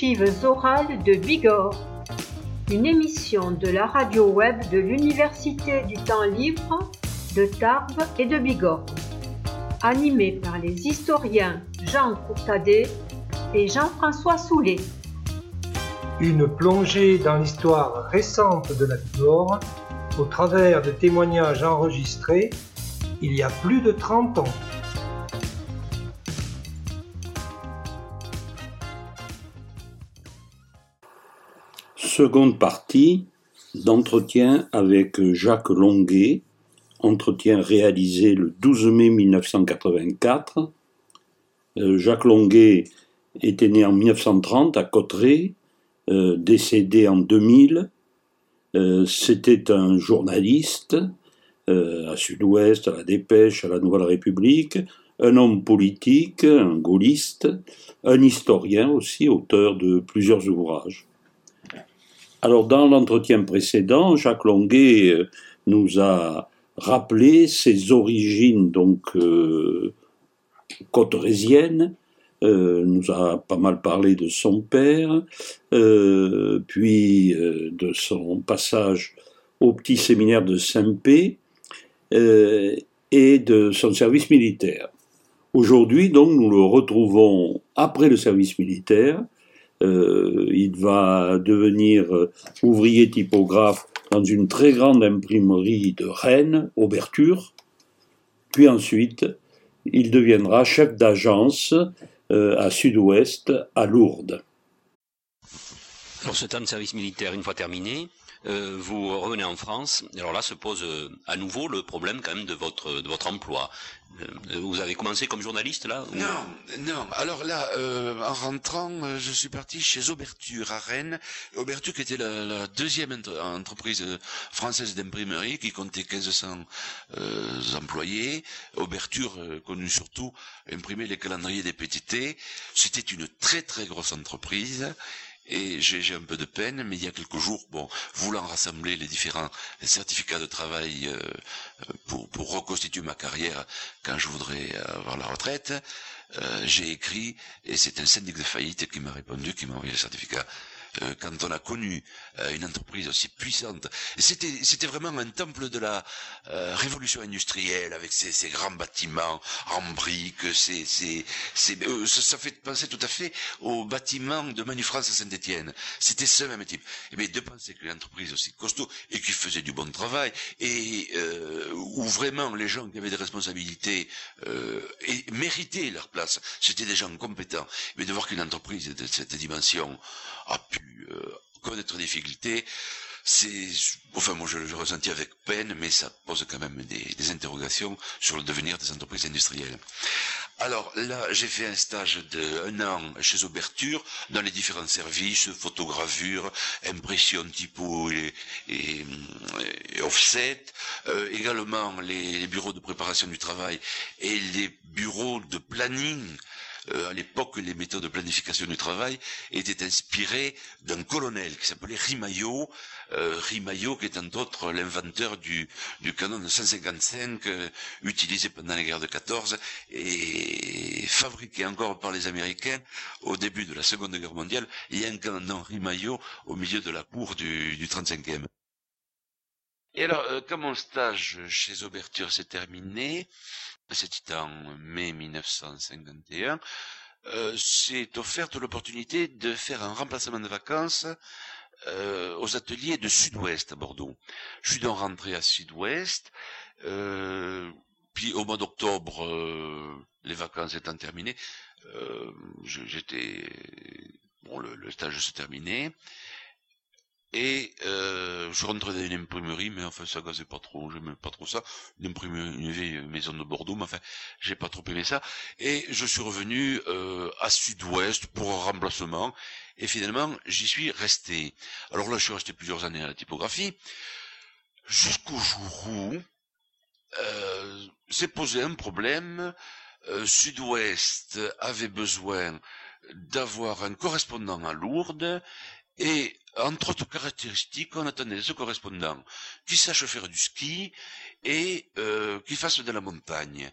Archives orales de Bigorre, une émission de la radio web de l'Université du temps libre de Tarbes et de Bigorre, animée par les historiens Jean Courtadet et Jean-François Soulet. Une plongée dans l'histoire récente de la Bigorre au travers de témoignages enregistrés il y a plus de 30 ans. Seconde partie d'entretien avec Jacques Longuet, entretien réalisé le 12 mai 1984. Euh, Jacques Longuet était né en 1930 à Cotteret, euh, décédé en 2000. Euh, c'était un journaliste à Sud-Ouest, à la Dépêche, à la Nouvelle République, un homme politique, un gaulliste, un historien aussi, auteur de plusieurs ouvrages. Alors, dans l'entretien précédent, Jacques Longuet euh, nous a rappelé ses origines, donc, euh, euh, nous a pas mal parlé de son père, euh, puis de son passage au petit séminaire de Saint-Pé et de son service militaire. Aujourd'hui, donc, nous le retrouvons après le service militaire, euh, il va devenir euh, ouvrier typographe dans une très grande imprimerie de Rennes, Auberture. Puis ensuite, il deviendra chef d'agence euh, à Sud-Ouest, à Lourdes. Pour ce temps de service militaire, une fois terminé, euh, vous revenez en France. Alors là se pose euh, à nouveau le problème quand même de votre de votre emploi. Euh, vous avez commencé comme journaliste là Non, non. Alors là, en rentrant, je suis parti chez Auberture à Rennes. Auberture qui était la, deuxième entreprise française d'imprimerie qui comptait 1500 employés. Auberture connue surtout imprimer les calendriers des PTT. C'était une très très grosse entreprise et j'ai un peu de peine, mais il y a quelques jours, bon, voulant rassembler les différents certificats de travail euh, euh, pour, reconstituer ma carrière quand je voudrais avoir la retraite, euh, j'ai écrit, et c'est un syndic de faillite qui m'a répondu, qui m'a envoyé le certificat euh, quand on a connu euh, une entreprise aussi puissante. C'était, c'était vraiment un temple de la euh, révolution industrielle avec ses, ses, grands bâtiments en briques. C'est, c'est, c'est, ça, ça, fait penser tout à fait aux bâtiments de Manufrance à Saint-Étienne. C'était ce même type. Et bien de penser qu'une entreprise aussi costaud et qui faisait du bon travail et où vraiment les gens qui avaient des responsabilités et méritaient leur place, c'était des gens compétents. Mais de voir qu'une entreprise de cette dimension a pu euh, connaître des difficultés, c'est, enfin moi je le ressentis avec peine, mais ça pose quand même des, interrogations sur le devenir des entreprises industrielles. Alors là, j'ai fait un stage de un an chez Auberture dans les différents services, photogravure, impression typo et, et, offset, euh, également les, bureaux de préparation du travail et les bureaux de planning euh, à l'époque, les méthodes de planification du travail étaient inspirées d'un colonel qui s'appelait Rimaillot, euh, qui est entre autres l'inventeur du, canon de 155 euh, utilisé pendant la guerre de 14 et fabriqué encore par les Américains au début de la Seconde Guerre mondiale. Il y a un canon Rimaillot au milieu de la cour du, du 35e. Et alors, euh, comme mon stage chez Auberture s'est terminé, c'était en mai 1951, euh, s'est offerte l'opportunité de faire un remplacement de vacances euh, aux ateliers de Sud-Ouest à Bordeaux. Je suis donc rentré à Sud-Ouest, euh, puis au mois d'octobre, les vacances étant terminées, j'étais bon, le stage se terminait. Et euh, je rentrais dans une imprimerie, mais enfin ça gazait pas trop, j'aimais pas trop ça. Une imprimerie, une vieille maison de Bordeaux, mais enfin j'ai pas trop aimé ça. Et je suis revenu euh, à Sud-Ouest pour un remplacement. Et finalement j'y suis resté. Alors là je suis resté plusieurs années à la typographie, jusqu'au jour où euh, s'est posé un problème. Euh, Sud-Ouest avait besoin d'avoir un correspondant à Lourdes et entre autres caractéristiques, on attendait ce correspondant qui sache faire du ski et euh, qui fasse de la montagne.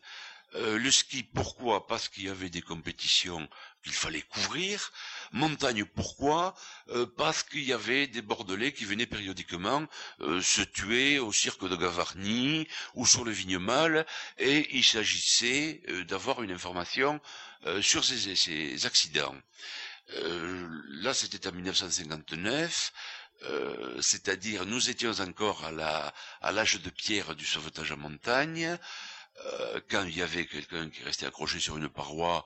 Euh, le ski, pourquoi? Parce qu'il y avait des compétitions qu'il fallait couvrir. Montagne, pourquoi? Euh, Parce qu'il y avait des Bordelais qui venaient périodiquement euh, se tuer au cirque de Gavarnie ou sur le Vignemale, et il s'agissait d'avoir une information sur ces, ces accidents. Là, c'était en 1959. c'est-à-dire nous étions encore à l'âge de pierre du sauvetage en montagne. Euh, quand il y avait quelqu'un qui restait accroché sur une paroi,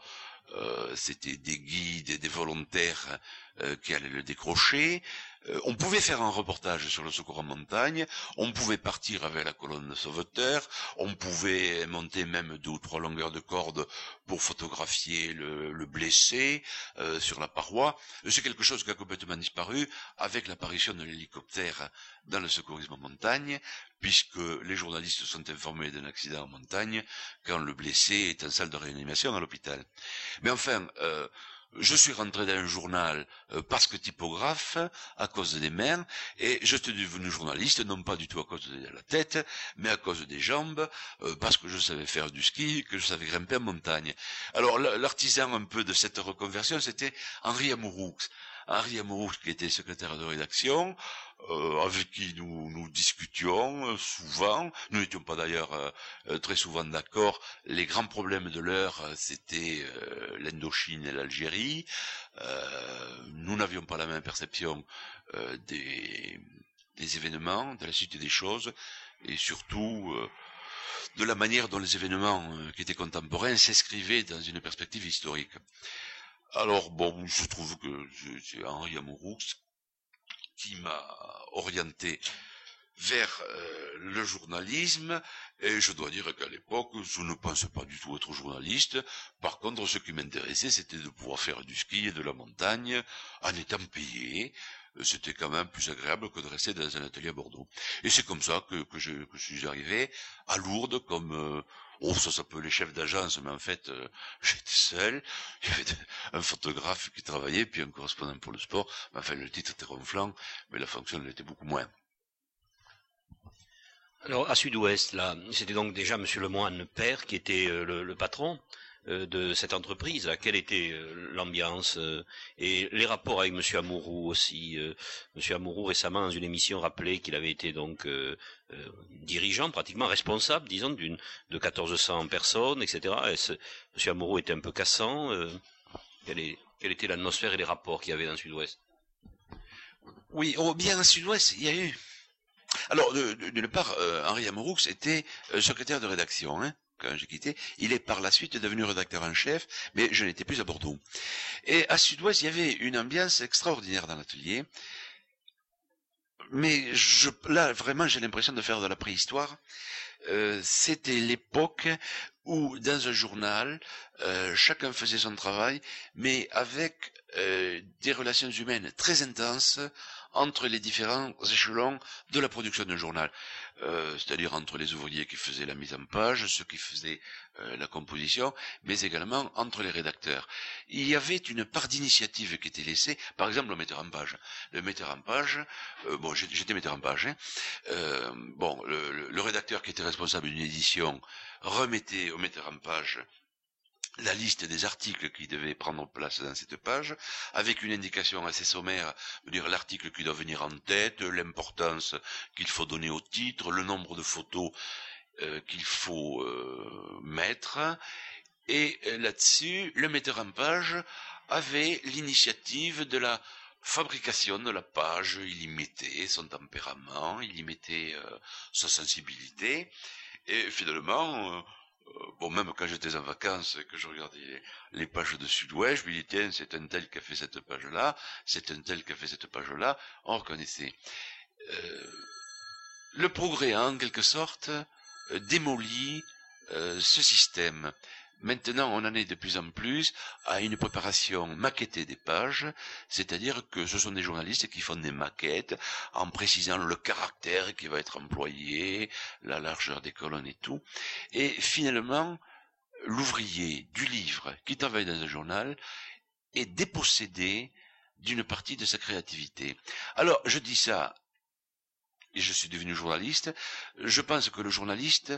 euh, c'était des guides et des volontaires euh, qui allaient le décrocher. Euh, on pouvait faire un reportage sur le secours en montagne, on pouvait partir avec la colonne de sauveteurs, on pouvait monter même deux ou trois longueurs de corde pour photographier le, le blessé euh, sur la paroi. C'est quelque chose qui a complètement disparu avec l'apparition de l'hélicoptère dans le secourisme en montagne, puisque les journalistes sont informés d'un accident en montagne quand le blessé est en salle de réanimation à l'hôpital. Mais enfin, euh, je suis rentré dans un journal euh, parce que typographe à cause des mains et je suis devenu journaliste non pas du tout à cause de la tête mais à cause des jambes euh, parce que je savais faire du ski que je savais grimper en montagne. Alors l'artisan un peu de cette reconversion c'était Henri Amouroux. Amouroux qui était secrétaire de rédaction euh, avec qui nous, nous discutions euh, souvent. Nous n'étions pas d'ailleurs euh, très souvent d'accord. Les grands problèmes de l'heure, c'était l'Indochine et l'Algérie. nous n'avions pas la même perception des, des, événements, de la suite des choses, et surtout de la manière dont les événements qui étaient contemporains s'inscrivaient dans une perspective historique. Alors bon, je trouve que c'est Henri Amouroux qui m'a orienté vers euh, le journalisme. Et je dois dire qu'à l'époque je ne pensais pas du tout être journaliste. Par contre ce qui m'intéressait c'était de pouvoir faire du ski et de la montagne en étant payé. C'était quand même plus agréable que de rester dans un atelier à Bordeaux. Et c'est comme ça que, je, suis arrivé à Lourdes comme euh, Oh, ça s'appelait chef d'agence, mais en fait, euh, j'étais seul. Il y avait un photographe qui travaillait, puis un correspondant pour le sport. Enfin, le titre était ronflant, mais la fonction l'était beaucoup moins. Alors, à Sud-Ouest, là, c'était donc déjà Monsieur Lemoine, père, qui était euh, le, patron. Euh, de cette entreprise, quelle était euh, l'ambiance euh, et les rapports avec Monsieur Amourou aussi. Monsieur Amourou récemment dans une émission rappelait qu'il avait été donc dirigeant, pratiquement responsable, disons, d'une de 1400 personnes, etc. Monsieur Amourou était un peu cassant. Quelle, était l'atmosphère et les rapports qu'il y avait dans le Sud-Ouest? Oui, oh, bien dans le Sud-Ouest, il y a eu. Alors, d'une part, Henri Amourou était secrétaire de rédaction. Hein quand j'ai quitté. Il est par la suite devenu rédacteur en chef, mais je n'étais plus à Bordeaux. Et à Sud-Ouest, il y avait une ambiance extraordinaire dans l'atelier. Mais là, vraiment, j'ai l'impression de faire de la préhistoire. Euh, c'était l'époque où, dans un journal, euh, chacun faisait son travail, mais avec euh, des relations humaines très intenses entre les différents échelons de la production d'un journal. Euh, c'est-à-dire entre les ouvriers qui faisaient la mise en page, ceux qui faisaient euh, la composition, mais également entre les rédacteurs. Il y avait une part d'initiative qui était laissée, par exemple le metteur en page. Le metteur en page, euh, bon, j'étais metteur en page, hein, bon, le, le rédacteur qui était responsable d'une édition remettait au metteur en page la liste des articles qui devaient prendre place dans cette page, avec une indication assez sommaire, dire l'article qui doit venir en tête, l'importance qu'il faut donner au titre, le nombre de photos euh, qu'il faut euh, mettre, et euh, là-dessus, le metteur en page avait l'initiative de la fabrication de la page, il y mettait son tempérament, il y mettait sa sensibilité, et finalement, bon, même quand j'étais en vacances et que je regardais les pages de Sud-Ouest, je me disais, tiens, c'est un tel qui a fait cette page-là, c'est un tel qui a fait cette page-là, on reconnaissait. Euh, le progrès en quelque sorte, euh, démoli ce système. Maintenant, on en est de plus en plus à une préparation maquettée des pages, c'est-à-dire que ce sont des journalistes qui font des maquettes en précisant le caractère qui va être employé, la largeur des colonnes et tout. Et finalement, l'ouvrier du livre qui travaille dans un journal est dépossédé d'une partie de sa créativité. Alors, je dis ça, et je suis devenu journaliste, je pense que le journaliste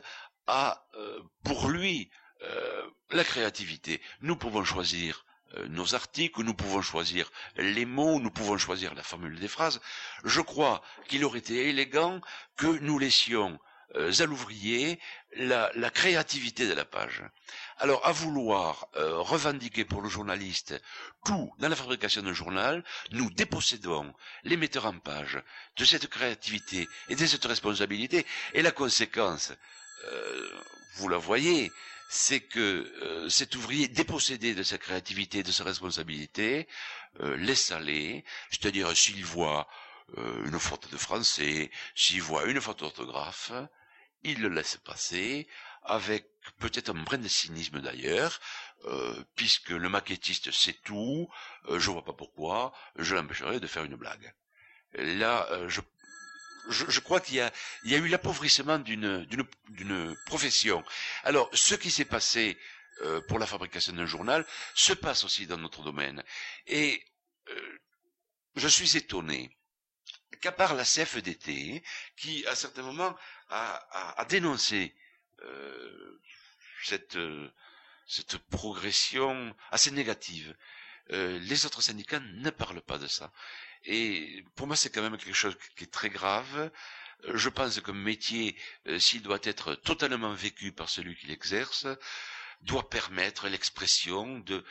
a, euh, pour lui, euh, la créativité. Nous pouvons choisir euh, nos articles, nous pouvons choisir les mots, nous pouvons choisir la formule des phrases. Je crois qu'il aurait été élégant que nous laissions euh, à l'ouvrier la, créativité de la page. Alors, à vouloir revendiquer pour le journaliste tout dans la fabrication d'un journal, nous dépossédons les metteurs en page de cette créativité et de cette responsabilité. Et la conséquence, vous la voyez, c'est que euh, cet ouvrier dépossédé de sa créativité, de sa responsabilité, euh, laisse aller, c'est-à-dire s'il voit euh, une faute de français, s'il voit une faute d'orthographe, il le laisse passer, avec peut-être un brin de cynisme d'ailleurs, puisque le maquettiste sait tout, je vois pas pourquoi, je l'empêcherai de faire une blague. Là, je je, crois qu'il y a, eu l'appauvrissement d'une, profession. Alors, ce qui s'est passé euh, pour la fabrication d'un journal se passe aussi dans notre domaine. Et euh, je suis étonné qu'à part la CFDT, qui à certains moments a, dénoncé euh, cette, cette progression assez négative, les autres syndicats ne parlent pas de ça. Et pour moi, c'est quand même quelque chose qui est très grave. Euh, je pense qu'un métier, euh, s'il doit être totalement vécu par celui qui l'exerce, doit permettre l'expression de,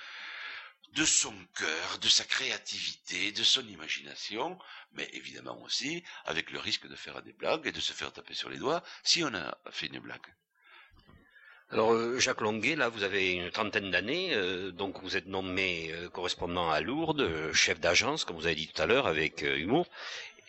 de son cœur, de sa créativité, de son imagination, mais évidemment aussi avec le risque de faire des blagues et de se faire taper sur les doigts si on a fait une blague. Alors euh, Jacques Longuet, là vous avez une trentaine d'années, euh, donc vous êtes nommé euh, correspondant à Lourdes, chef d'agence, comme vous avez dit tout à l'heure, avec humour,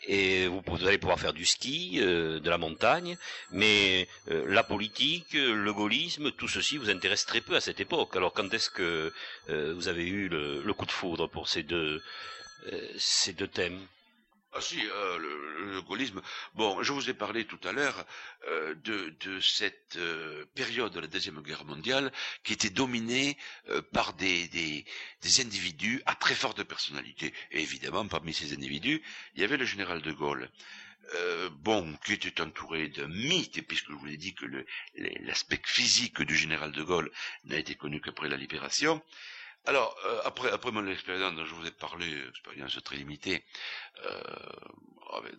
et vous, allez pouvoir faire du ski, de la montagne, mais la politique, le gaullisme, tout ceci vous intéresse très peu à cette époque. Alors quand est-ce que vous avez eu le, le, coup de foudre pour ces deux, ces deux thèmes? Ah si, euh, le, gaullisme. Bon, je vous ai parlé tout à l'heure euh, de, cette euh, période de la deuxième guerre mondiale qui était dominée par des, des, des, individus à très forte personnalité. Et évidemment, parmi ces individus, il y avait le général de Gaulle. bon, qui était entouré d'un mythe, puisque je vous ai dit que l'aspect physique du général de Gaulle n'a été connu qu'après la libération. Alors, euh, après, mon expérience dont je vous ai parlé, expérience très limitée, euh,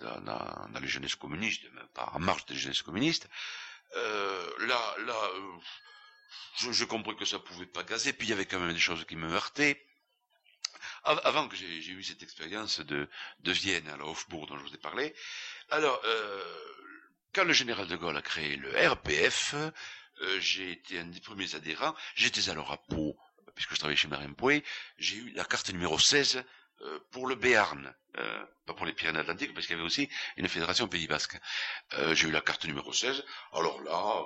dans, les jeunesses communistes, même pas en marche des jeunesses communistes, euh, là, là, euh, je, compris que ça pouvait pas gazer, puis il y avait quand même des choses qui me heurtaient. Avant que j'ai eu cette expérience de, Vienne, à la Hofburg dont je vous ai parlé, alors, euh, quand le général de Gaulle a créé le RPF, euh, j'ai été un des premiers adhérents, j'étais alors à Pau, puisque je travaillais chez Marien Pouet, j'ai eu la carte numéro 16 euh, pour le Béarn, euh, pas pour les Pyrénées-Atlantiques, parce qu'il y avait aussi une fédération Pays Basque. Euh, j'ai eu la carte numéro 16. Alors là,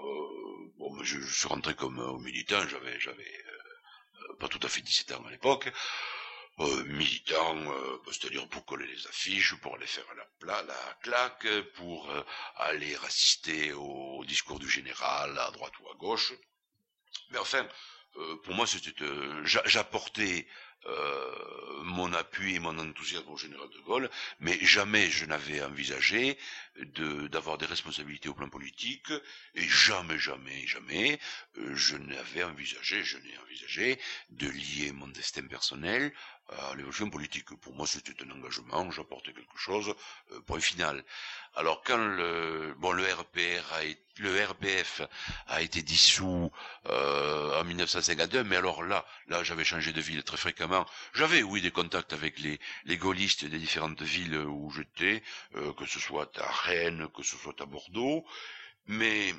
bon, je, suis rentré comme militant, j'avais, j'avais pas tout à fait 17 ans à l'époque. militant, bah, c'est-à-dire pour coller les affiches, pour aller faire la, la claque, pour aller assister au discours du général à droite ou à gauche. Mais enfin, pour moi, c'était, euh, j'apportais euh, mon appui et mon enthousiasme au général de Gaulle, mais jamais je n'avais envisagé d'avoir des responsabilités au plan politique, et jamais, jamais, jamais, je n'avais envisagé, je n'ai envisagé de lier mon destin personnel à l'évolution politique. Pour moi, c'était un engagement, j'apportais quelque chose, point final. Alors quand le RPR a le RPF a été dissous euh, en 1952, mais alors là, là j'avais changé de ville très fréquemment. J'avais oui des contacts avec les, gaullistes des différentes villes où j'étais, euh, que ce soit à Rennes, que ce soit à Bordeaux, mais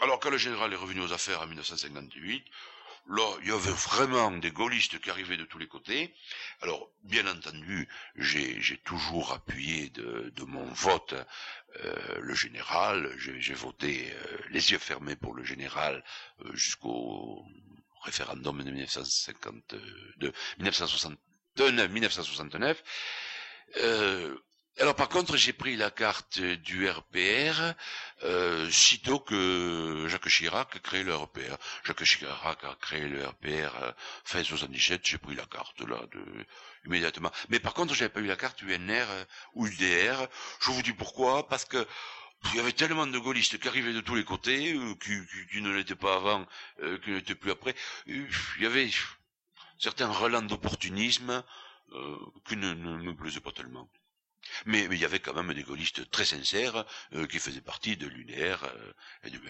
alors quand le général est revenu aux affaires en 1958, là, il y avait vraiment des gaullistes qui arrivaient de tous les côtés. Alors, bien entendu, j'ai toujours appuyé de, mon vote euh, le général. J'ai voté euh, les yeux fermés pour le général jusqu'au référendum de 1959, 1969, 1969. Alors par contre, j'ai pris la carte du RPR euh, sitôt que Jacques Chirac a créé le RPR. Jacques Chirac a créé le RPR euh, fin 77, j'ai pris la carte là de, immédiatement. Mais par contre, j'avais pas eu la carte UNR euh, ou UDR. Je vous dis pourquoi Parce que il y avait tellement de gaullistes qui arrivaient de tous les côtés, euh, qui, ne l'étaient pas avant, euh, qui n'étaient plus après. Il y avait certains relents d'opportunisme euh, qui ne, me plaisaient pas tellement. Mais, il y avait quand même des gaullistes très sincères qui faisaient partie de l'UNR et du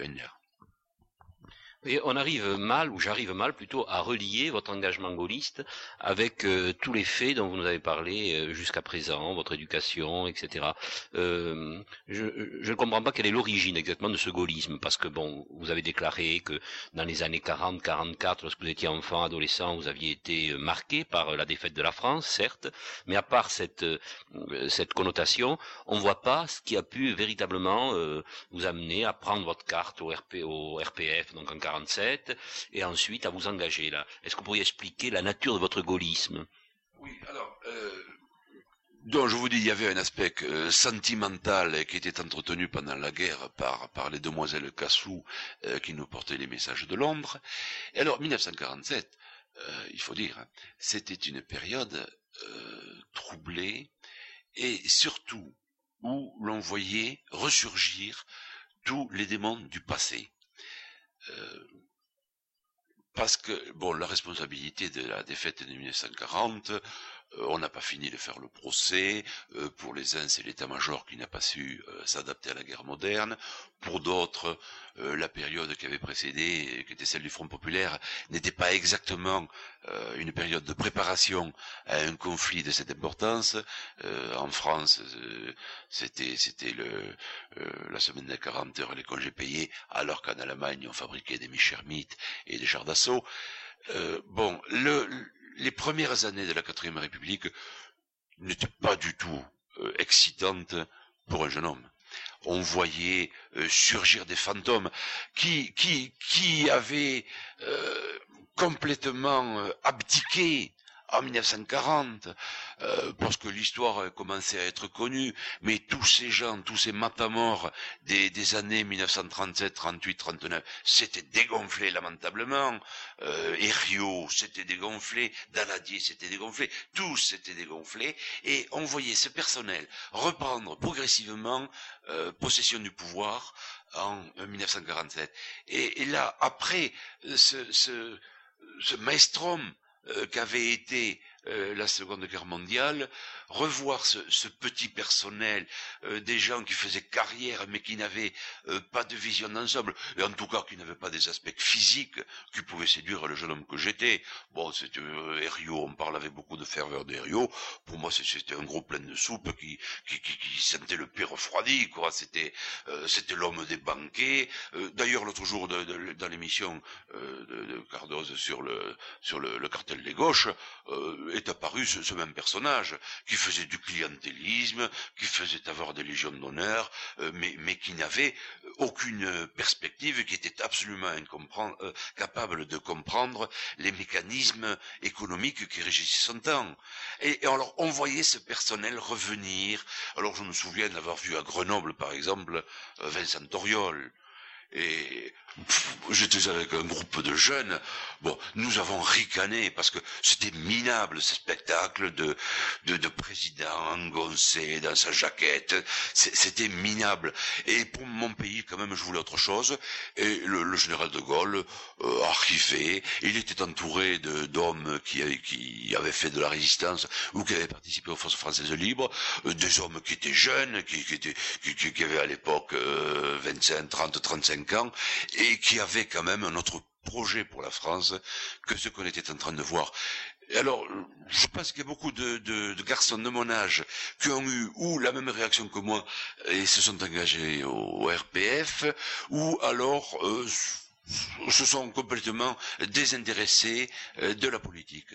UNR on arrive mal, ou j'arrive mal plutôt, à relier votre engagement gaulliste avec euh, tous les faits dont vous nous avez parlé euh, jusqu'à présent, votre éducation, etc. Euh, je, ne comprends pas quelle est l'origine exactement de ce gaullisme, parce que bon, vous avez déclaré que dans les années 40-44, lorsque vous étiez enfant, adolescent, vous aviez été marqué par la défaite de la France, certes, mais à part cette, connotation, on voit pas ce qui a pu véritablement vous amener à prendre votre carte au, RP, au RPF, donc en 40 et ensuite à vous engager là. Est-ce que vous pourriez expliquer la nature de votre gaullisme? Oui, alors, euh, donc je vous dis, il y avait un aspect euh, sentimental qui était entretenu pendant la guerre par, les demoiselles Cassou euh, qui nous portaient les messages de Londres. Et alors, 1947, il faut dire, c'était une période troublée et surtout où l'on voyait ressurgir tous les démons du passé. Euh, parce que bon, la responsabilité de la défaite de 1940, euh, on n'a pas fini de faire le procès. Euh, pour les uns, c'est l'état-major qui n'a pas su s'adapter à la guerre moderne. Pour d'autres, euh, la période qui avait précédé, qui était celle du Front populaire, n'était pas exactement euh, une période de préparation à un conflit de cette importance. Euh, en France, c'était c'était le la semaine des 40 heures, les congés payés, alors qu'en Allemagne, on fabriquait des Michermites et des chars d'assaut. bon, le, les premières années de la quatrième République n'étaient pas du tout excitantes pour un jeune homme. On voyait euh, surgir des fantômes qui, qui, qui avaient euh, complètement euh, abdiqué en 1940, euh, parce que l'histoire commençait à être connue, mais tous ces gens, tous ces matamors des, des années 1937, 38, 39, s'étaient dégonflés lamentablement. Euh, Herriot s'était dégonflé, Daladier s'était dégonflé, tous s'étaient dégonflés, et on voyait ce personnel reprendre progressivement euh, possession du pouvoir en 1947. Et, et là, après ce, ce, ce maestrom euh, qu'avait été euh, la Seconde Guerre mondiale, revoir ce, petit personnel, euh, des gens qui faisaient carrière mais qui n'avaient pas de vision d'ensemble, et en tout cas qui n'avaient pas des aspects physiques qui pouvaient séduire le jeune homme que j'étais. Bon, c'était Herriot, on parle avec beaucoup de ferveur d'Herriot. Pour moi, c'était un gros plein de soupe qui, qui, qui, sentait le pied refroidi, quoi. C'était c'était l'homme des banquets. D'ailleurs, l'autre jour, dans l'émission de, de, Cardoz sur le sur le, cartel les gauches, euh, est apparu ce, même personnage, qui faisait du clientélisme, qui faisait avoir des légions d'honneur, euh, mais, mais qui n'avait aucune perspective, qui était absolument euh, capable de comprendre les mécanismes économiques qui régissaient son temps. Et, alors on voyait ce personnel revenir. Alors je me souviens d'avoir vu à Grenoble, par exemple, Vincent Toriol, et j'étais avec un groupe de jeunes. Bon, nous avons ricané parce que c'était minable ce spectacle de, de, de président engoncé dans sa jaquette. C'était minable. Et pour mon pays, quand même, je voulais autre chose. Et le, général de Gaulle euh, arrivait. Il était entouré d'hommes qui, avaient fait de la résistance ou qui avaient participé aux forces françaises libres. Euh, des hommes qui étaient jeunes, qui, étaient, qui avaient à l'époque euh, 25, 30, 35 ans. Et qui avait quand même un autre projet pour la France que ce qu'on était en train de voir. Alors, je pense qu'il y a beaucoup de, garçons de mon âge qui ont eu ou la même réaction que moi et se sont engagés au, RPF, ou alors euh, se sont complètement désintéressés euh, de la politique.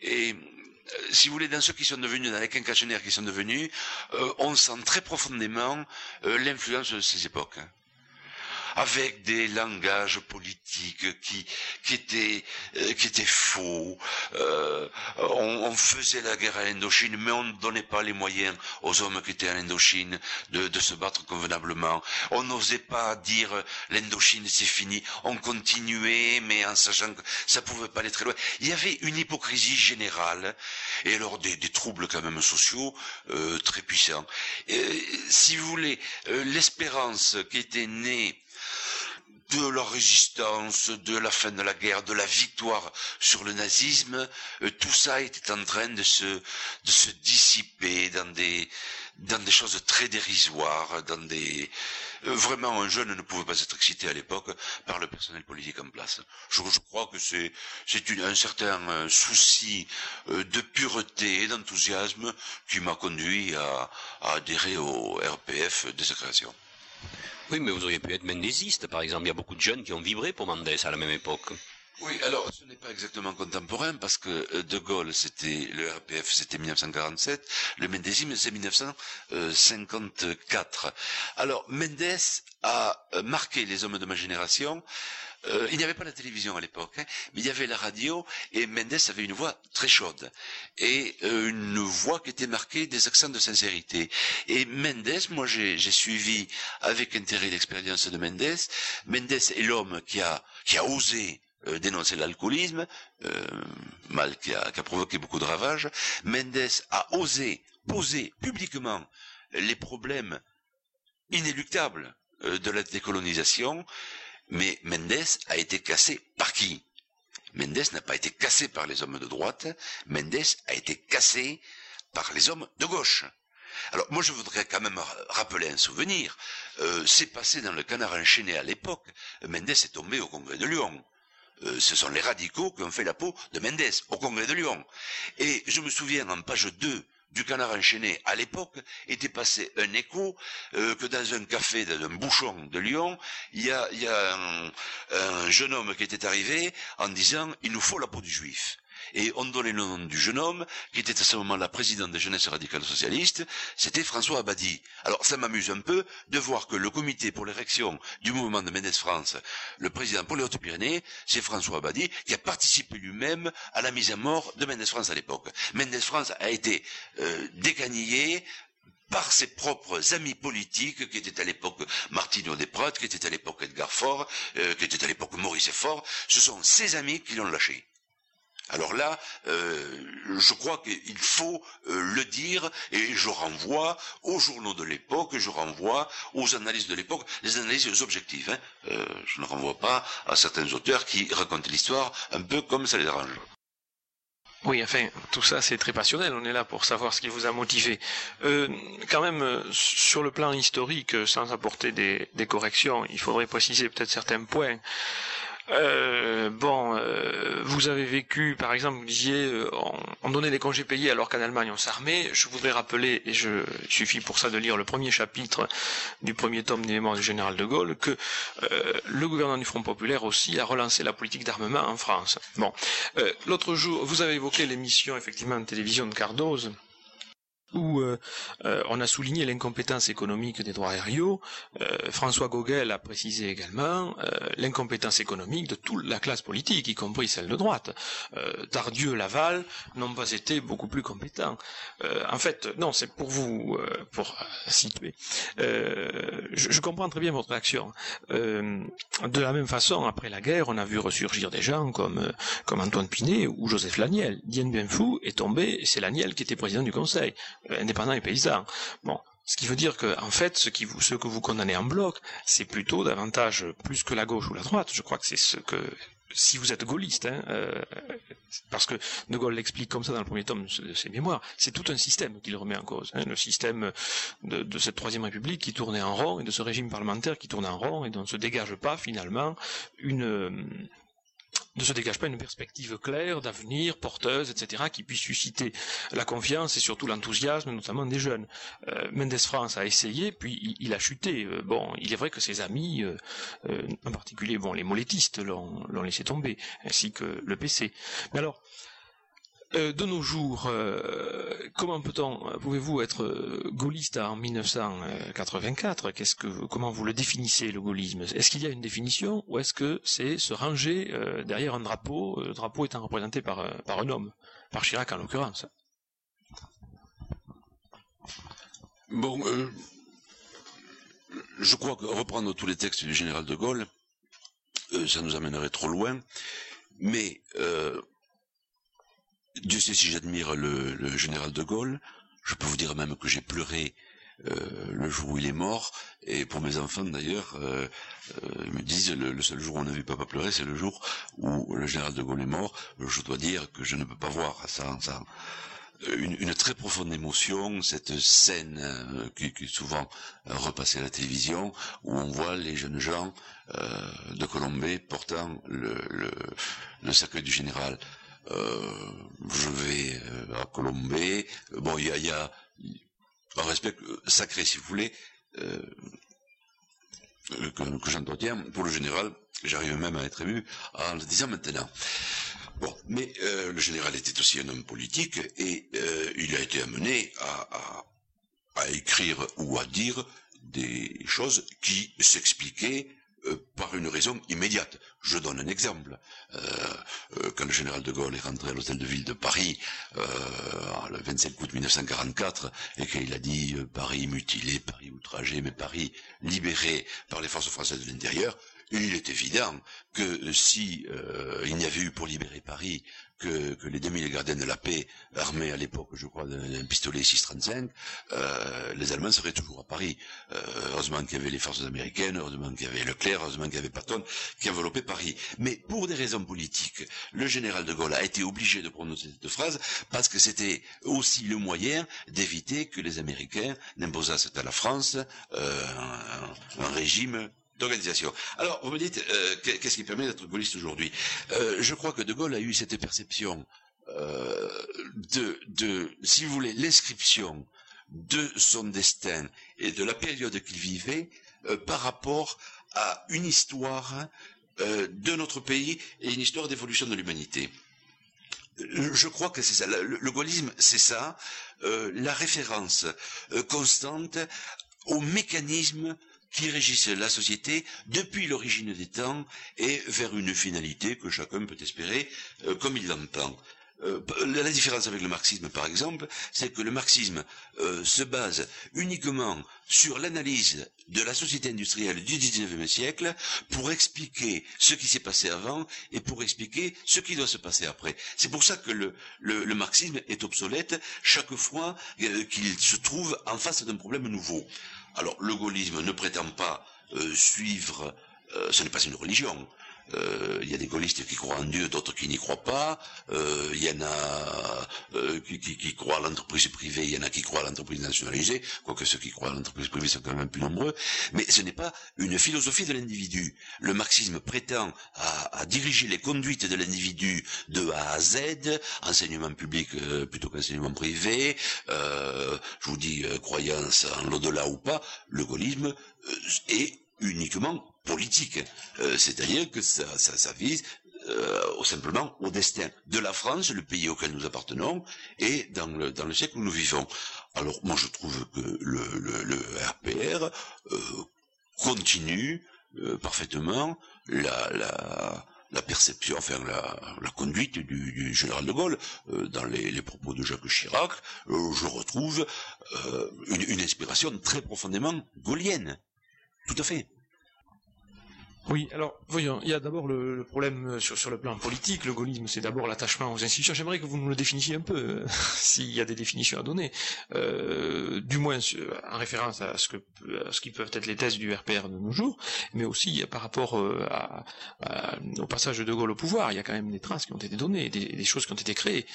Et euh, si vous voulez, dans ceux qui sont devenus, dans les quinquagénaires qui sont devenus, on sent très profondément l'influence de ces époques. Avec des langages politiques qui, qui, étaient, euh, qui étaient faux. Euh, on, on, faisait la guerre à l'Indochine, mais on ne donnait pas les moyens aux hommes qui étaient à l'Indochine de, de se battre convenablement. On n'osait pas dire l'Indochine c'est fini. On continuait, mais en sachant que ça pouvait pas aller très loin. Il y avait une hypocrisie générale et alors des, des troubles quand même sociaux euh, très puissants. Euh, si vous voulez, euh, l'espérance qui était née de la résistance, de la fin de la guerre, de la victoire sur le nazisme, euh, tout ça était en train de se, de se dissiper dans des, dans des choses très dérisoires, dans des, euh, vraiment un jeune ne pouvait pas être excité à l'époque par le personnel politique en place. Je, je crois que c'est, c'est un certain euh, souci de pureté et d'enthousiasme qui m'a conduit à, à adhérer au RPF dès sa création. Oui, mais vous auriez pu être mendésiste, par exemple. Il y a beaucoup de jeunes qui ont vibré pour Mendès à la même époque. Oui, alors ce n'est pas exactement contemporain parce que euh, De Gaulle, c'était le RPF, c'était 1947, le mendésisme, c'est 1954. Alors Mendès a euh, marqué les hommes de ma génération euh, il n'y avait pas la télévision à l'époque, hein, mais il y avait la radio et Mendes avait une voix très chaude et euh, une voix qui était marquée des accents de sincérité. Et Mendes, moi j'ai suivi avec intérêt l'expérience de Mendes. Mendes est l'homme qui a osé euh, dénoncer l'alcoolisme, mal qui a, provoqué beaucoup de ravages. Mendes a osé poser publiquement les problèmes inéluctables de la décolonisation mais Mendes a été cassé par qui? Mendes n'a pas été cassé par les hommes de droite, Mendes a été cassé par les hommes de gauche. Alors moi je voudrais quand même rappeler un souvenir. Euh, c'est passé dans le canard enchaîné à l'époque. Mendes est tombé au congrès de Lyon. Euh, ce sont les radicaux qui ont fait la peau de Mendes au congrès de Lyon. Et je me souviens en page 2 du canard enchaîné à l'époque était passé un écho euh, que dans un café, dans un bouchon de Lyon, il y a, il y a un, un jeune homme qui était arrivé en disant il nous faut la peau du juif et on donnait le nom du jeune homme, qui était à ce moment-là président des jeunesses radicales socialistes, c'était François Abadi. Alors ça m'amuse un peu de voir que le comité pour l'érection du mouvement de Mendes France, le président pour les Hautes-Pyrénées, c'est François Abadi, qui a participé lui-même à la mise à mort de Mendes France à l'époque. Mendes France a été euh, décanillé, par ses propres amis politiques, qui étaient à l'époque Martino Desprats, qui était à l'époque Edgar Faure, euh, qui était à l'époque Maurice Faure, ce sont ces amis qui l'ont lâché. Alors là, euh, je crois qu'il faut euh, le dire et je renvoie aux journaux de l'époque, je renvoie aux analyses de l'époque, les analyses objectives. Hein. Euh, je ne renvoie pas à certains auteurs qui racontent l'histoire un peu comme ça les arrange. Oui, enfin, tout ça c'est très passionnel, on est là pour savoir ce qui vous a motivé. Quand même, sur le plan historique, sans apporter des corrections, il faudrait préciser peut-être certains points. Euh, bon, euh, vous avez vécu, par exemple, vous disiez, euh, on, donnait des congés payés alors qu'en Allemagne on s'armait. Je voudrais rappeler, et je, il suffit pour ça de lire le premier chapitre du premier tome des mémoires du général de Gaulle, que euh, le gouvernement du Front populaire aussi a relancé la politique d'armement en France. Bon, l'autre jour, vous avez évoqué l'émission effectivement de télévision de Cardoze où euh, euh, on a souligné l'incompétence économique des droits aériaux. Euh, François Gauguel a précisé également euh, l'incompétence économique de toute la classe politique, y compris celle de droite. Euh, Tardieu, Laval n'ont pas été beaucoup plus compétents. en fait, non, c'est pour vous, pour situer. Je, je, comprends très bien votre action. de la même façon, après la guerre, on a vu ressurgir des gens comme, comme Antoine Pinet ou Joseph Laniel. Dien Bien Phu est tombé, c'est Laniel qui était président du Conseil. Indépendants et paysans. Bon, ce qui veut dire que, en fait, ce, qui vous, ce que vous condamnez en bloc, c'est plutôt davantage, plus que la gauche ou la droite. Je crois que c'est ce que, si vous êtes gaulliste, hein, euh, parce que De Gaulle l'explique comme ça dans le premier tome de ses mémoires, c'est tout un système qu'il remet en cause. Hein, le système de, de, cette troisième république qui tournait en rond et de ce régime parlementaire qui tourne en rond et dont ne se dégage pas finalement une ne se dégage pas une perspective claire d'avenir, porteuse, etc., qui puisse susciter la confiance et surtout l'enthousiasme, notamment des jeunes. Euh, Mendes France a essayé, puis il, a chuté. Euh, bon, il est vrai que ses amis, euh en particulier bon, les molétistes, l'ont laissé tomber, ainsi que le PC. Mais alors, Euh, de nos jours, euh, comment peut-on, pouvez-vous être euh, gaulliste en 1984 Qu'est-ce que, comment vous le définissez le gaullisme? Est-ce qu'il y a une définition ou est-ce que c'est se ranger derrière un drapeau, le drapeau étant représenté par, par un homme, par Chirac en l'occurrence. Bon, je crois que reprendre tous les textes du général de Gaulle, ça nous amènerait trop loin, mais Dieu sait si j'admire le, général de Gaulle. Je peux vous dire même que j'ai pleuré euh, le jour où il est mort. Et pour mes enfants d'ailleurs, euh, euh, ils me disent le, seul jour où on ne vu papa pleurer, c'est le jour où le général de Gaulle est mort. Je dois dire que je ne peux pas voir ça, ça une, très profonde émotion, cette scène qui, est souvent repassée à la télévision, où on voit les jeunes gens de Colombey portant le, le, le cercueil du général. Euh, je vais euh, à Colombey. Bon, il y a, un respect sacré, si vous voulez, euh, que, j'entretiens pour le général. J'arrive même à être ému en le disant maintenant. Bon, mais le général était aussi un homme politique et il a été amené à, écrire ou à dire des choses qui s'expliquaient euh, par une raison immédiate. Je donne un exemple. Euh, euh, quand le général de Gaulle est rentré à l'hôtel de ville de Paris le 25 août 1944 et qu'il a dit Paris mutilé, Paris outragé, mais Paris libéré par les forces françaises de l'intérieur, il est évident que si il n'y avait eu pour libérer Paris que, que les 2000 gardiens de la paix, armés à l'époque, je crois, d'un pistolet 635, euh, les Allemands seraient toujours à Paris. Euh, heureusement qu'il y avait les forces américaines, heureusement qu'il y avait Leclerc, heureusement qu'il y avait Patton, qui enveloppaient Paris. Mais pour des raisons politiques, le général de Gaulle a été obligé de prononcer cette phrase parce que c'était aussi le moyen d'éviter que les Américains n'imposassent à la France euh, un régime d'organisation. Alors, vous me dites, euh, qu'est-ce qui permet d'être gaulliste aujourd'hui? Euh, Je crois que De Gaulle a eu cette perception euh, de, de, si vous voulez, l'inscription de son destin et de la période qu'il vivait par rapport à une histoire de notre pays et une histoire d'évolution de l'humanité. Je crois que c'est ça. Le, gaullisme, c'est ça. la référence constante au mécanisme qui régissent la société depuis l'origine des temps et vers une finalité que chacun peut espérer euh, comme il l'entend. Euh, la différence avec le marxisme, par exemple, c'est que le marxisme euh, se base uniquement sur l'analyse de la société industrielle du XIXe siècle pour expliquer ce qui s'est passé avant et pour expliquer ce qui doit se passer après. C'est pour ça que le, marxisme est obsolète chaque fois qu'il se trouve en face d'un problème nouveau. Alors le gaullisme ne prétend pas euh, suivre, euh, ce n'est pas une religion, euh, il y a des gaullistes qui croient en Dieu, d'autres qui n'y croient pas. Euh, il y en a euh, qui, qui, qui, croient à l'entreprise privée, il y en a qui croient à l'entreprise nationalisée, quoique ceux qui croient à l'entreprise privée sont quand même plus nombreux. Mais ce n'est pas une philosophie de l'individu. Le marxisme prétend à, à diriger les conduites de l'individu de A à Z, enseignement public plutôt qu'enseignement privé. je vous dis croyance en l'au-delà ou pas. Le gaullisme est uniquement politique. Euh, c'est-à-dire que ça, ça, vise euh, simplement au destin de la France, le pays auquel nous appartenons, et dans le, dans le siècle où nous vivons. Alors moi je trouve que le, le, RPR euh, continue parfaitement la, perception, enfin la, conduite du, général de Gaulle. dans les, les, propos de Jacques Chirac, je retrouve une, une inspiration très profondément gaulienne. Tout à fait. Oui, alors voyons, il y a d'abord le, problème euh, sur, sur, le plan politique. Le gaullisme, c'est d'abord l'attachement aux institutions. J'aimerais que vous nous le définissiez un peu, euh, s'il y a des définitions à donner, euh, du moins en référence à ce que à ce qui peuvent être les thèses du RPR de nos jours, mais aussi par rapport à, au passage de Gaulle au pouvoir. Il y a quand même des traces qui ont été données, des, des choses qui ont été créées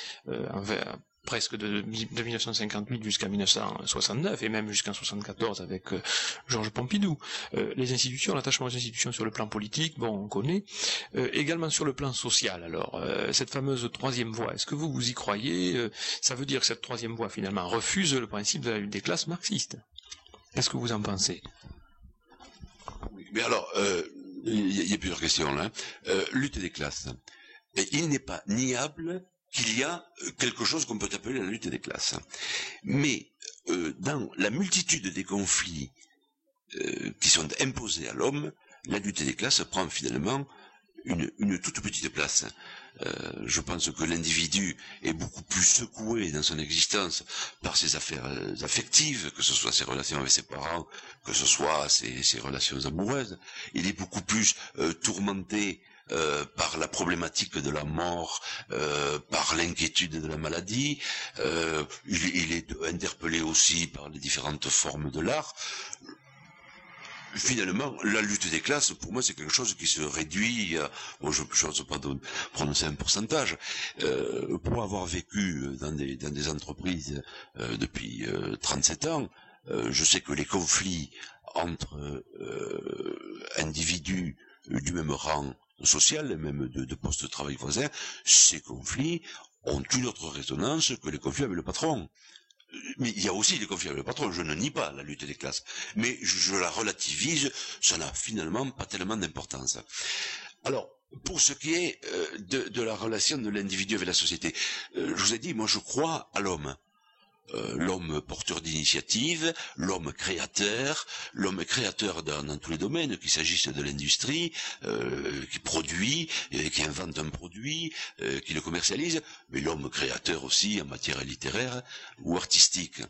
envers, presque de, 1958 jusqu'à 1969 et même jusqu'en 74 avec euh, Georges Pompidou. Euh, les institutions, l'attachement aux institutions sur le plan politique, bon, on connaît. Euh, également sur le plan social. Alors, cette fameuse troisième voie, est-ce que vous vous y croyez? Ça veut dire que cette troisième voie finalement refuse le principe de la lutte des classes marxistes. Qu'est-ce que vous en pensez? Mais alors, il y, a plusieurs questions là. lutte des classes. Il n'est pas niable qu'il y a quelque chose qu'on peut appeler la lutte des classes. Mais dans la multitude des conflits qui sont imposés à l'homme, la lutte des classes prend finalement une, toute petite place. Euh, je pense que l'individu est beaucoup plus secoué dans son existence par ses affaires euh, affectives, que ce soit ses relations avec ses parents, que ce soit ses, relations amoureuses. Il est beaucoup plus euh, tourmenté par la problématique de la mort, par l'inquiétude de la maladie. il, est interpellé aussi par les différentes formes de l'art finalement, la lutte des classes, pour moi, c'est quelque chose qui se réduit, à, bon, je n'ose pas prononcer un pourcentage, euh, pour avoir vécu dans des, dans des entreprises euh, depuis 37 euh, ans, je sais que les conflits entre individus du même rang social, même de, de poste de travail voisin, ces conflits ont une autre résonance que les conflits avec le patron mais il y a aussi des conflits avec le patron, je ne nie pas la lutte des classes, mais je, la relativise, ça n'a finalement pas tellement d'importance. Alors, pour ce qui est euh, de, la relation de l'individu avec la société, euh, je vous ai dit, moi je crois à l'homme. Euh, l'homme porteur d'initiative, l'homme créateur, l'homme créateur dans, tous les domaines, qu'il s'agisse de l'industrie, euh, qui produit, euh, qui invente un produit, qui le commercialise, mais l'homme créateur aussi en matière littéraire ou artistique.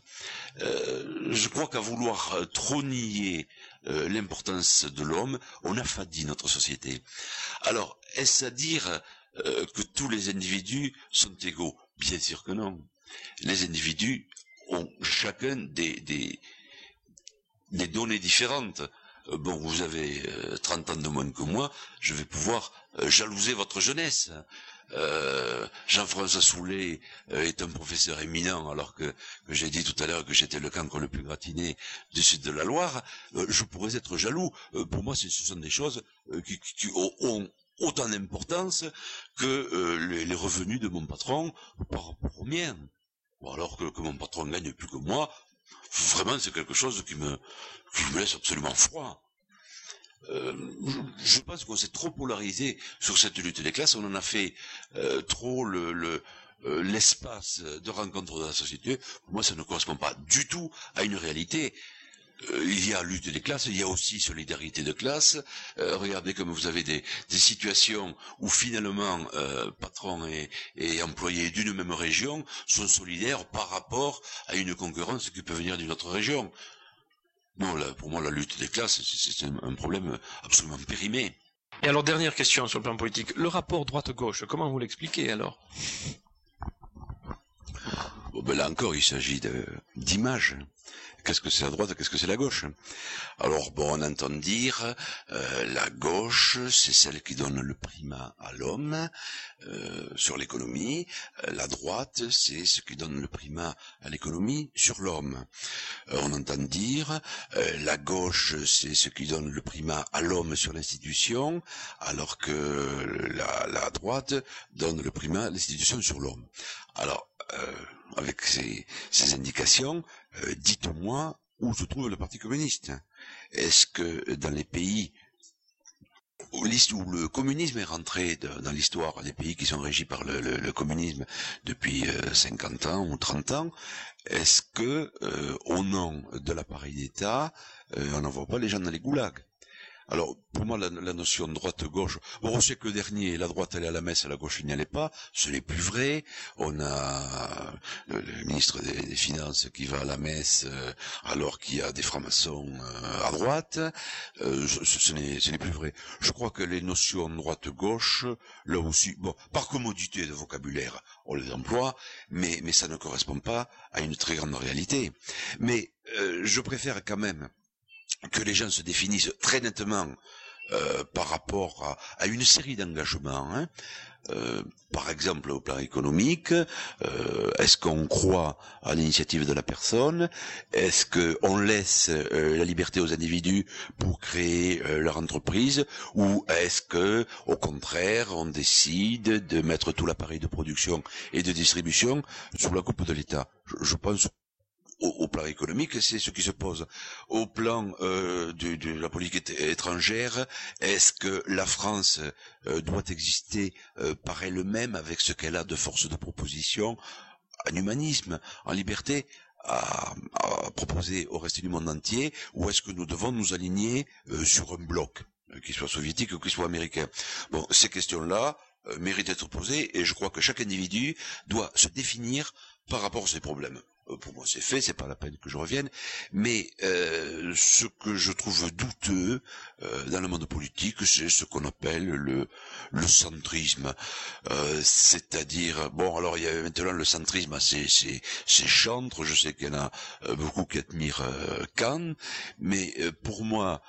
je crois qu'à vouloir trop nier l'importance de l'homme, on affadit notre société. Alors, est-ce à dire que tous les individus sont égaux? Bien sûr que non les individus ont chacun des, données différentes. Euh, bon, vous avez 30 euh, ans de moins que moi, je vais pouvoir euh, jalouser votre jeunesse. Jean-François Soulet est un professeur éminent, alors que, j'ai dit tout à l'heure que j'étais le cancre le plus gratiné du sud de la Loire. je pourrais être jaloux. pour moi, ce sont des choses qui, ont autant d'importance que les, revenus de mon patron par rapport aux miens alors que, mon patron gagne plus que moi, vraiment c'est quelque chose qui me, laisse absolument froid. Euh, je, pense qu'on s'est trop polarisé sur cette lutte des classes, on en a fait euh, trop le, euh, l'espace de rencontre de la société. Pour moi, ça ne correspond pas du tout à une réalité. Euh, il y a lutte des classes, il y a aussi solidarité de classe. Euh, regardez comme vous avez des, situations où finalement euh, patrons et, employés d'une même région sont solidaires par rapport à une concurrence qui peut venir d'une autre région. Non, pour moi, la lutte des classes, c'est un, problème absolument périmé. Et alors, dernière question sur le plan politique. Le rapport droite-gauche, comment vous l'expliquez alors? Ben Là encore, il s'agit d'images qu'est-ce que c'est la droite, qu'est-ce que c'est la gauche? Alors bon, on entend dire euh, la gauche, c'est celle qui donne le primat à l'homme euh, sur l'économie. Euh, la droite, c'est ce qui donne le primat à l'économie sur l'homme. on entend dire la gauche, c'est ce qui donne le primat à l'homme sur l'institution, alors que la, la droite donne le primat à l'institution sur l'homme. Alors, avec ces, ces indications, euh, dites-moi où se trouve le Parti communiste. Est-ce que dans les pays où le communisme est rentré dans l'histoire des pays qui sont régis par le, communisme depuis 50 euh, ans ou 30 ans, est-ce que euh, au nom de l'appareil d'État, on n'envoie pas les gens dans les goulags? Alors, pour moi, la, notion de droite-gauche, bon, on sait que le dernier, la droite allait à la messe, la gauche n'y allait pas, ce n'est plus vrai. On a le, ministre des, Finances qui va à la messe euh, alors qu'il y a des francs-maçons euh, à droite. Euh, ce, n'est plus vrai. Je crois que les notions droite-gauche, là aussi, bon, par commodité de vocabulaire, on les emploie, mais, mais ça ne correspond pas à une très grande réalité. Mais je préfère quand même que les gens se définissent très nettement euh, par rapport à, une série d'engagements. Hein. Euh, par exemple, au plan économique, euh, est-ce qu'on croit à l'initiative de la personne? Est-ce qu'on laisse la liberté aux individus pour créer leur entreprise? Ou est-ce que, au contraire, on décide de mettre tout l'appareil de production et de distribution sous la coupe de l'État? Je pense au, plan économique, c'est ce qui se pose. Au plan euh, de, la politique étrangère, est-ce que la France euh, doit exister euh, par elle-même avec ce qu'elle a de force de proposition, en humanisme, en liberté à, proposer au reste du monde entier, ou est-ce que nous devons nous aligner sur un bloc, qu'il soit soviétique ou qu'il soit américain? Bon, ces questions-là méritent d'être posées, et je crois que chaque individu doit se définir par rapport à ces problèmes. Euh, pour moi c'est fait, c'est pas la peine que je revienne, mais euh, ce que je trouve douteux euh, dans le monde politique, c'est ce qu'on appelle le, le centrisme, c'est-à-dire bon alors il y a maintenant le centrisme, c'est chantre, je sais qu'il y en a beaucoup qui admirent Kant, mais pour moi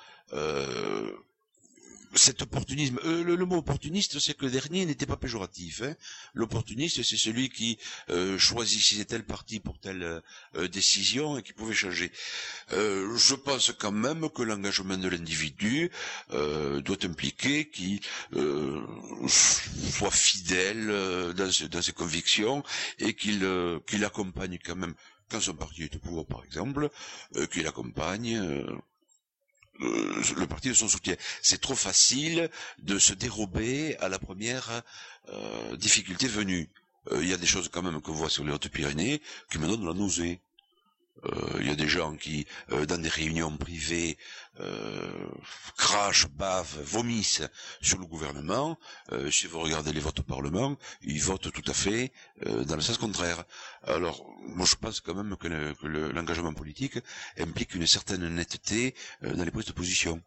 cet opportunisme, euh, le, mot opportuniste, c'est que le dernier n'était pas péjoratif. Hein. L'opportuniste, c'est celui qui euh, choisissait tel parti pour telle euh, décision et qui pouvait changer. je pense quand même que l'engagement de l'individu doit impliquer qu'il soit fidèle dans, dans, ses convictions et qu'il qu'il accompagne quand même quand son parti est au pouvoir, par exemple, qu'il accompagne euh, le parti de son soutien. C'est trop facile de se dérober à la première euh, difficulté venue. Euh, il y a des choses quand même qu'on voit sur les Hautes-Pyrénées qui me donnent la nausée. Il y a des gens qui, dans des réunions privées, crachent, bavent, vomissent sur le gouvernement. si vous regardez les votes au Parlement, ils votent tout à fait dans le sens contraire. Alors, moi je pense quand même que l'engagement politique implique une certaine netteté dans les prises de position.